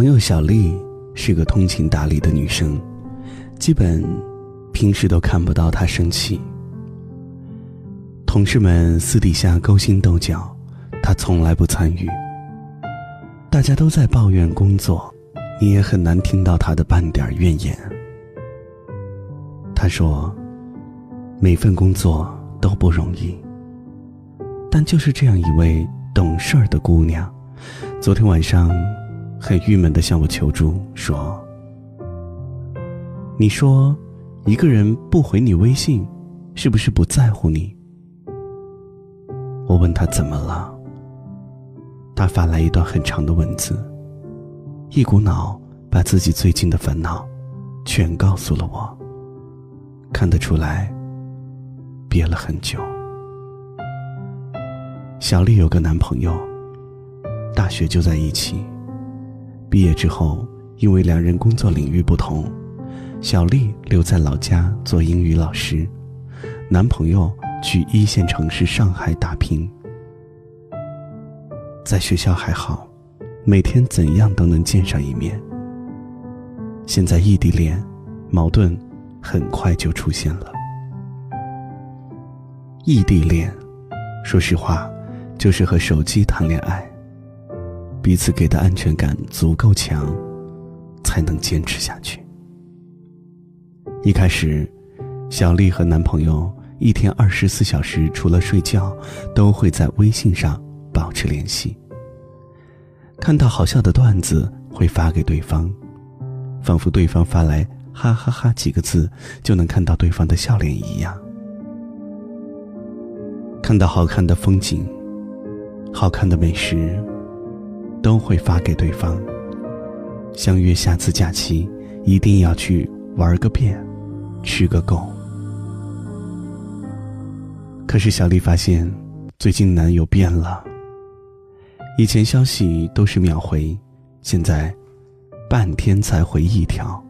朋友小丽是个通情达理的女生，基本平时都看不到她生气。同事们私底下勾心斗角，她从来不参与。大家都在抱怨工作，你也很难听到她的半点怨言。她说：“每份工作都不容易。”但就是这样一位懂事儿的姑娘，昨天晚上很郁闷的向我求助，说：“你说，一个人不回你微信，是不是不在乎你？”我问他怎么了，他发来一段很长的文字，一股脑把自己最近的烦恼全告诉了我。看得出来，憋了很久。小丽有个男朋友，大学就在一起。毕业之后，因为两人工作领域不同，小丽留在老家做英语老师，男朋友去一线城市上海打拼。在学校还好，每天怎样都能见上一面。现在异地恋，矛盾很快就出现了。异地恋，说实话。就是和手机谈恋爱，彼此给的安全感足够强，才能坚持下去。一开始，小丽和男朋友一天二十四小时除了睡觉，都会在微信上保持联系。看到好笑的段子会发给对方，仿佛对方发来“哈哈哈”几个字就能看到对方的笑脸一样。看到好看的风景。好看的美食，都会发给对方。相约下次假期，一定要去玩个遍，吃个够。可是小丽发现，最近男友变了。以前消息都是秒回，现在半天才回一条。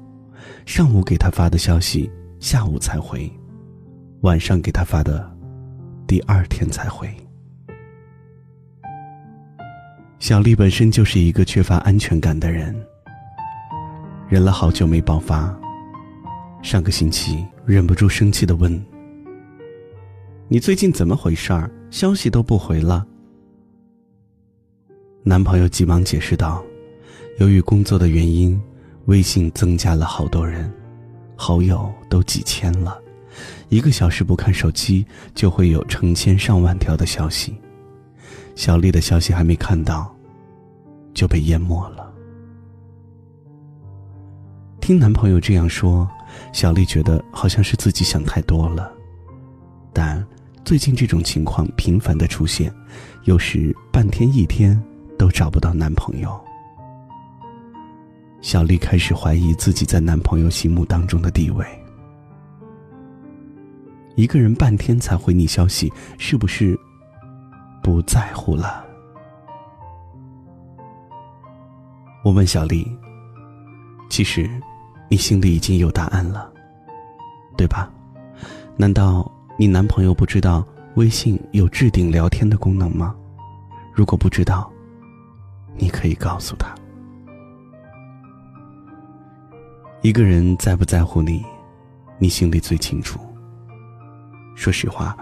上午给他发的消息，下午才回；晚上给他发的，第二天才回。小丽本身就是一个缺乏安全感的人，忍了好久没爆发，上个星期忍不住生气的问：“你最近怎么回事儿？消息都不回了。”男朋友急忙解释道：“由于工作的原因，微信增加了好多人，好友都几千了，一个小时不看手机就会有成千上万条的消息。”小丽的消息还没看到，就被淹没了。听男朋友这样说，小丽觉得好像是自己想太多了。但最近这种情况频繁的出现，有时半天一天都找不到男朋友。小丽开始怀疑自己在男朋友心目当中的地位。一个人半天才回你消息，是不是？不在乎了。我问小丽：“其实，你心里已经有答案了，对吧？难道你男朋友不知道微信有置顶聊天的功能吗？如果不知道，你可以告诉他。一个人在不在乎你，你心里最清楚。说实话，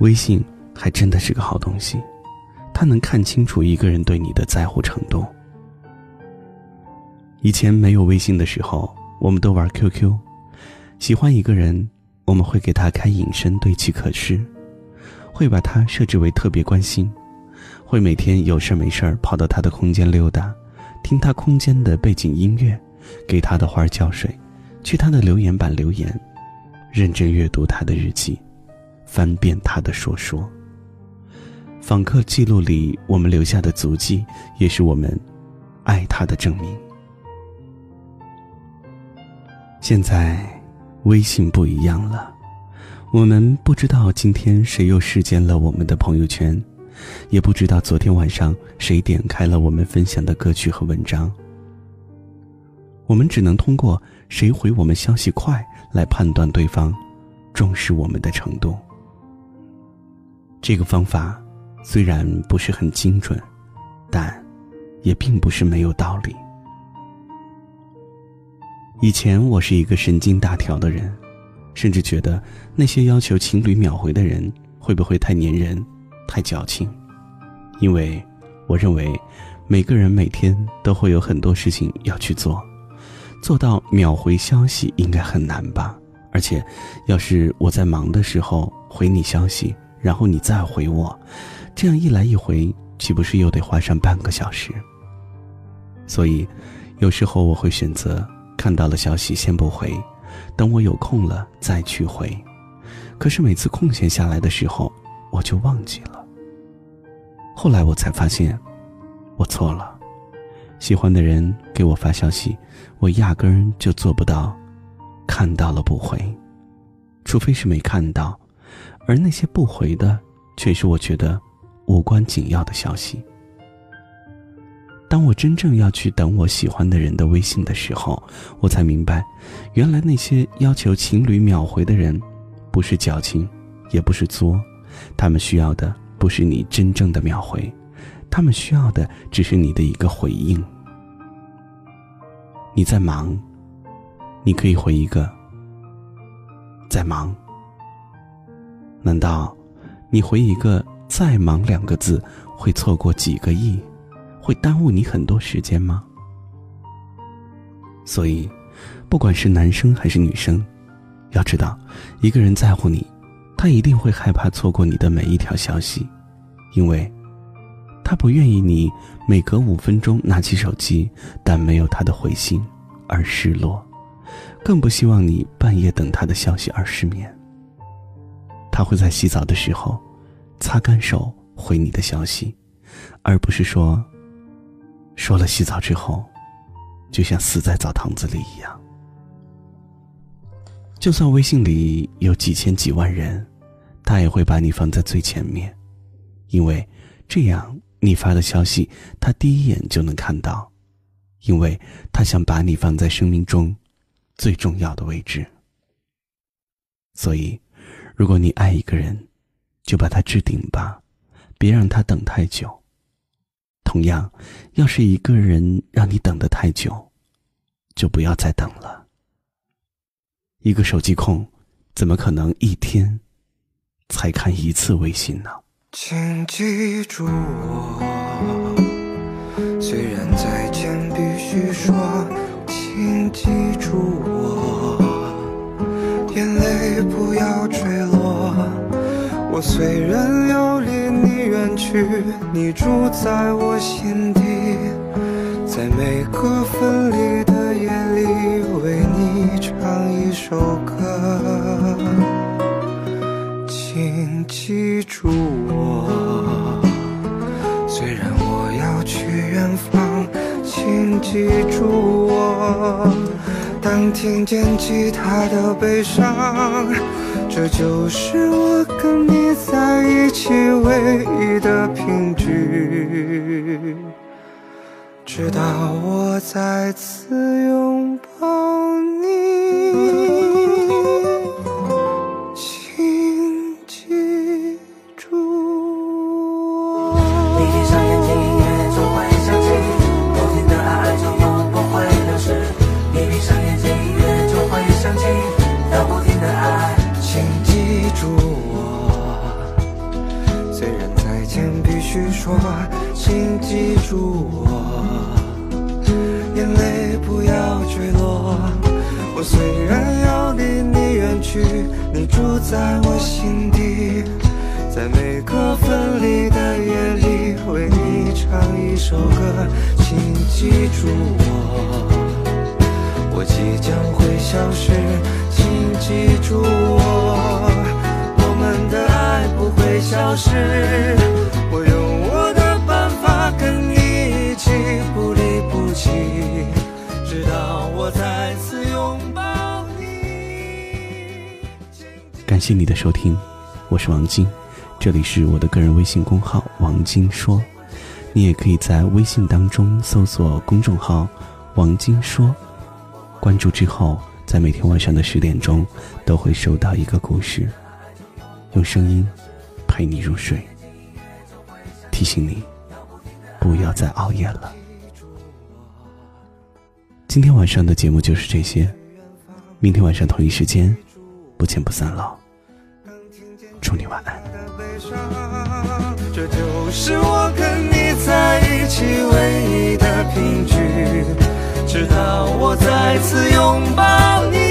微信。”还真的是个好东西，他能看清楚一个人对你的在乎程度。以前没有微信的时候，我们都玩 QQ，喜欢一个人，我们会给他开隐身对其可视，会把他设置为特别关心，会每天有事没事跑到他的空间溜达，听他空间的背景音乐，给他的花浇水，去他的留言板留言，认真阅读他的日记，翻遍他的说说。访客记录里我们留下的足迹，也是我们爱他的证明。现在微信不一样了，我们不知道今天谁又视奸了我们的朋友圈，也不知道昨天晚上谁点开了我们分享的歌曲和文章。我们只能通过谁回我们消息快来判断对方重视我们的程度。这个方法。虽然不是很精准，但也并不是没有道理。以前我是一个神经大条的人，甚至觉得那些要求情侣秒回的人会不会太粘人、太矫情？因为我认为每个人每天都会有很多事情要去做，做到秒回消息应该很难吧？而且，要是我在忙的时候回你消息，然后你再回我，这样一来一回，岂不是又得花上半个小时？所以，有时候我会选择。看到了消息先不回，等我有空了再去回。可是每次空闲下来的时候，我就忘记了。后来我才发现，我错了。喜欢的人给我发消息，我压根就做不到看到了不回，除非是没看到。而那些不回的，却是我觉得无关紧要的消息。当我真正要去等我喜欢的人的微信的时候，我才明白，原来那些要求情侣秒回的人，不是矫情，也不是作，他们需要的不是你真正的秒回，他们需要的只是你的一个回应。你在忙，你可以回一个“在忙”。难道你回一个“再忙”两个字，会错过几个亿？会耽误你很多时间吗？所以，不管是男生还是女生，要知道，一个人在乎你，他一定会害怕错过你的每一条消息，因为，他不愿意你每隔五分钟拿起手机，但没有他的回信而失落，更不希望你半夜等他的消息而失眠。他会在洗澡的时候，擦干手回你的消息，而不是说。说了洗澡之后，就像死在澡堂子里一样。就算微信里有几千几万人，他也会把你放在最前面，因为这样你发的消息他第一眼就能看到，因为他想把你放在生命中最重要的位置。所以，如果你爱一个人，就把他置顶吧，别让他等太久。同样，要是一个人让你等得太久，就不要再等了。一个手机控，怎么可能一天才看一次微信呢？请记住我，虽然再见必须说，请记住我，眼泪不要坠落。我虽然要离你。远去，你住在我心底，在每个分离的夜里，为你唱一首歌。请记住我，虽然我要去远方，请记住我。当听见吉他的悲伤。这就是我跟你在一起唯一的凭据，直到我再次拥抱心底，在每个分离的夜里，为你唱一首歌。请记住我，我即将会消失。请记住我，我们的爱不会消失。我永谢你的收听，我是王晶，这里是我的个人微信公号王晶说，你也可以在微信当中搜索公众号王晶说，关注之后，在每天晚上的十点钟都会收到一个故事，用声音陪你入睡，提醒你不要再熬夜了。今天晚上的节目就是这些，明天晚上同一时间不见不散了。祝你晚安。这就是我跟你在一起唯一的凭据，直到我再次拥抱你。